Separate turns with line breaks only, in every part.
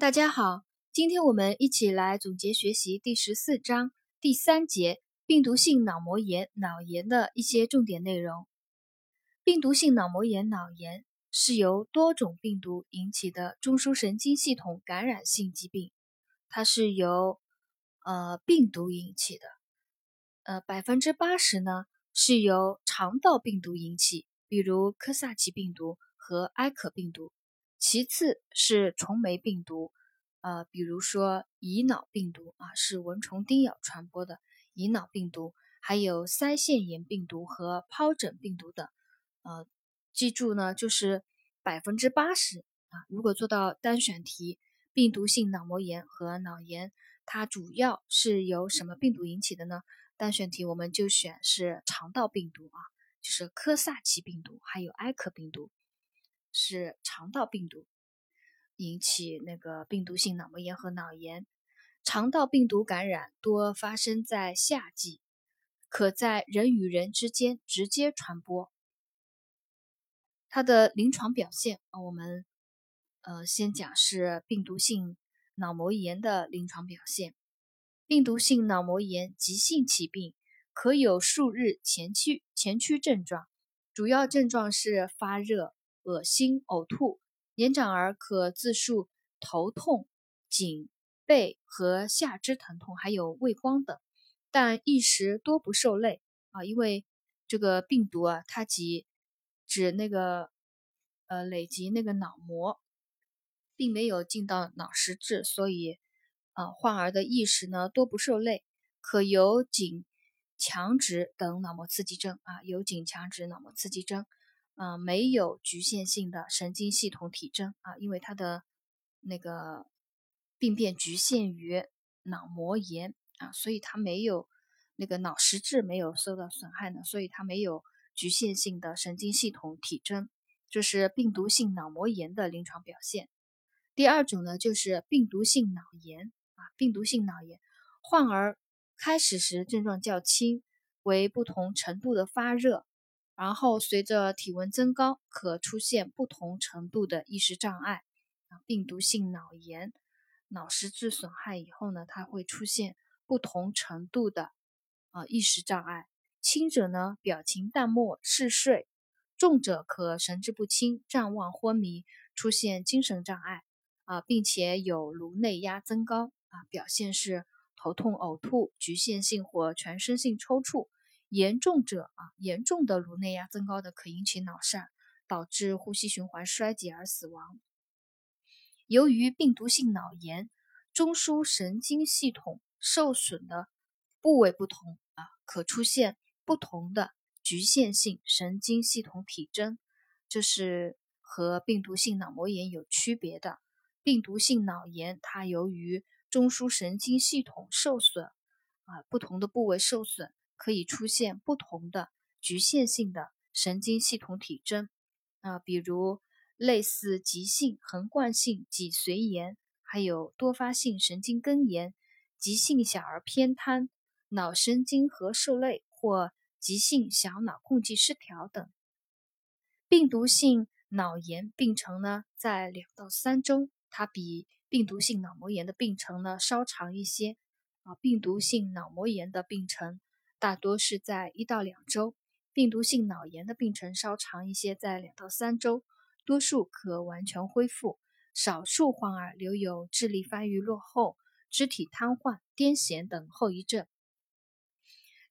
大家好，今天我们一起来总结学习第十四章第三节病毒性脑膜炎脑炎的一些重点内容。病毒性脑膜炎脑炎是由多种病毒引起的中枢神经系统感染性疾病，它是由呃病毒引起的，呃百分之八十呢是由肠道病毒引起，比如科萨奇病毒和埃可病毒。其次是虫媒病毒，呃，比如说乙脑病毒啊，是蚊虫叮咬传播的乙脑病毒，还有腮腺炎病毒和疱疹病毒等。呃，记住呢，就是百分之八十啊。如果做到单选题，病毒性脑膜炎和脑炎，它主要是由什么病毒引起的呢？单选题我们就选是肠道病毒啊，就是科萨奇病毒，还有埃克病毒。是肠道病毒引起那个病毒性脑膜炎和脑炎。肠道病毒感染多发生在夏季，可在人与人之间直接传播。它的临床表现啊，我们呃先讲是病毒性脑膜炎的临床表现。病毒性脑膜炎急性起病，可有数日前驱前驱症状，主要症状是发热。恶心、呕吐，年长儿可自述头痛、颈背和下肢疼痛，还有畏光等，但一时多不受累啊，因为这个病毒啊，它即指那个呃累积那个脑膜，并没有进到脑实质，所以啊患儿的意识呢多不受累，可有颈强直等脑膜刺激症啊，有颈强直脑膜刺激症。啊，没有局限性的神经系统体征啊，因为它的那个病变局限于脑膜炎啊，所以它没有那个脑实质没有受到损害呢，所以它没有局限性的神经系统体征，这是病毒性脑膜炎的临床表现。第二种呢，就是病毒性脑炎啊，病毒性脑炎患儿开始时症状较轻，为不同程度的发热。然后随着体温增高，可出现不同程度的意识障碍啊。病毒性脑炎，脑实质损害以后呢，它会出现不同程度的啊意识障碍。轻者呢，表情淡漠、嗜睡；重者可神志不清、暂忘、昏迷，出现精神障碍啊，并且有颅内压增高啊，表现是头痛、呕吐、局限性或全身性抽搐。严重者啊，严重的颅内压增高的可引起脑疝，导致呼吸循环衰竭而死亡。由于病毒性脑炎中枢神经系统受损的部位不同啊，可出现不同的局限性神经系统体征，这是和病毒性脑膜炎有区别的。病毒性脑炎它由于中枢神经系统受损啊，不同的部位受损。可以出现不同的局限性的神经系统体征啊，比如类似急性横贯性脊髓炎，还有多发性神经根炎、急性小儿偏瘫、脑神经核受累或急性小脑共济失调等。病毒性脑炎病程呢，在两到三周，它比病毒性脑膜炎的病程呢稍长一些啊。病毒性脑膜炎的病程。大多是在一到两周，病毒性脑炎的病程稍长一些，在两到三周，多数可完全恢复，少数患儿留有智力发育落后、肢体瘫痪、癫痫等后遗症。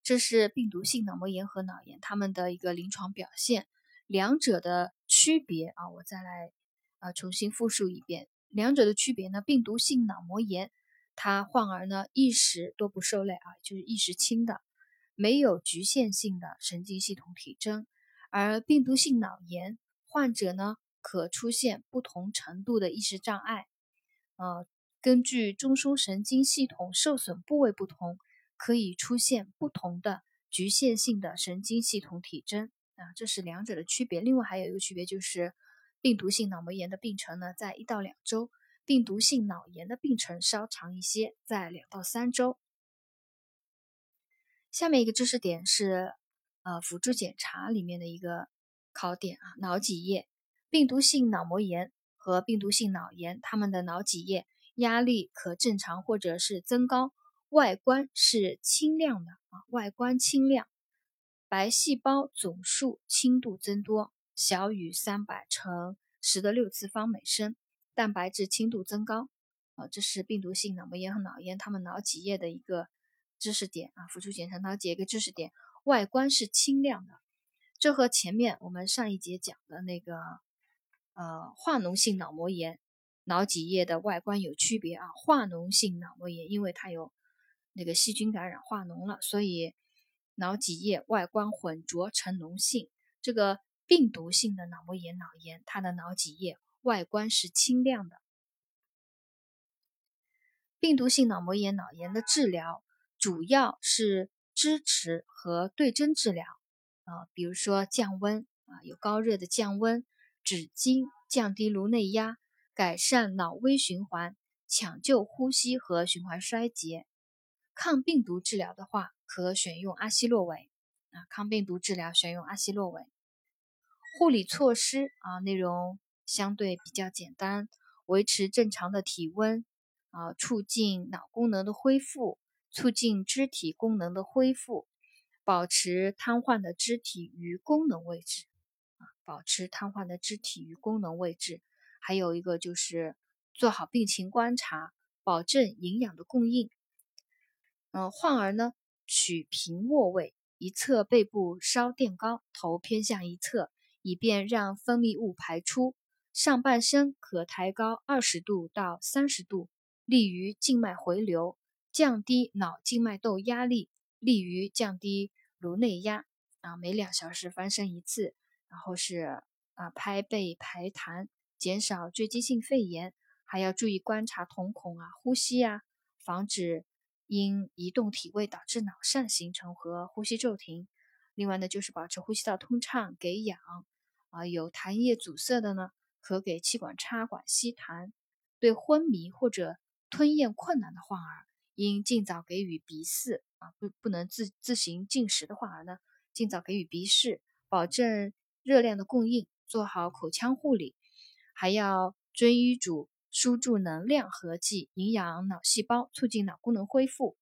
这是病毒性脑膜炎和脑炎它们的一个临床表现，两者的区别啊，我再来啊重新复述一遍，两者的区别呢，病毒性脑膜炎，它患儿呢意识多不受累啊，就是意识轻的。没有局限性的神经系统体征，而病毒性脑炎患者呢，可出现不同程度的意识障碍。呃，根据中枢神经系统受损部位不同，可以出现不同的局限性的神经系统体征啊，这是两者的区别。另外还有一个区别就是，病毒性脑膜炎的病程呢，在一到两周，病毒性脑炎的病程稍长一些，在两到三周。下面一个知识点是，呃，辅助检查里面的一个考点啊，脑脊液。病毒性脑膜炎和病毒性脑炎，他们的脑脊液压力可正常或者是增高，外观是清亮的啊，外观清亮，白细胞总数轻度增多，小于三百乘十的六次方每升，蛋白质轻度增高。啊，这是病毒性脑膜炎和脑炎他们脑脊液的一个知识点啊，辅助检查脑脊液一个知识点，外观是清亮的，这和前面我们上一节讲的那个。呃，化脓性脑膜炎，脑脊液的外观有区别啊。化脓性脑膜炎，因为它有那个细菌感染化脓了，所以脑脊液外观混浊呈脓性。这个病毒性的脑膜炎、脑炎，它的脑脊液外观是清亮的。病毒性脑膜炎、脑炎的治疗主要是支持和对症治疗啊，比如说降温啊，有高热的降温。止痉、降低颅内压、改善脑微循环、抢救呼吸和循环衰竭。抗病毒治疗的话，可选用阿昔洛韦啊。抗病毒治疗选用阿昔洛韦。护理措施啊，内容相对比较简单，维持正常的体温啊，促进脑功能的恢复，促进肢体功能的恢复，保持瘫痪的肢体与功能位置。保持瘫痪的肢体与功能位置，还有一个就是做好病情观察，保证营养的供应。嗯，患儿呢取平卧位，一侧背部稍垫高，头偏向一侧，以便让分泌物排出。上半身可抬高二十度到三十度，利于静脉回流，降低脑静脉窦压力，利于降低颅内压。啊，每两小时翻身一次。然后是啊，拍背排痰，减少坠积性肺炎，还要注意观察瞳孔啊、呼吸啊，防止因移动体位导致脑疝形成和呼吸骤停。另外呢，就是保持呼吸道通畅，给氧啊，有痰液阻塞的呢，可给气管插管吸痰。对昏迷或者吞咽困难的患儿，应尽早给予鼻饲啊，不不能自自行进食的患儿呢，尽早给予鼻饲，保证。热量的供应，做好口腔护理，还要遵医嘱输注能量合剂，营养脑细胞，促进脑功能恢复。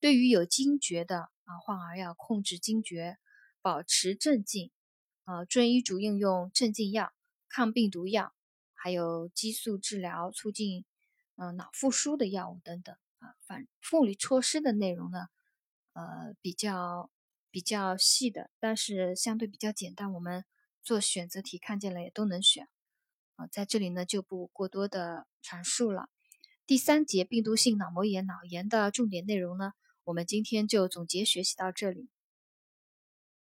对于有惊厥的啊患儿，要控制惊厥，保持镇静，啊，遵医嘱应用镇静药、抗病毒药，还有激素治疗，促进嗯脑复苏的药物等等啊。反护理措施的内容呢，呃，比较。比较细的，但是相对比较简单，我们做选择题看见了也都能选啊，在这里呢就不过多的阐述了。第三节病毒性脑膜炎、脑炎的重点内容呢，我们今天就总结学习到这里。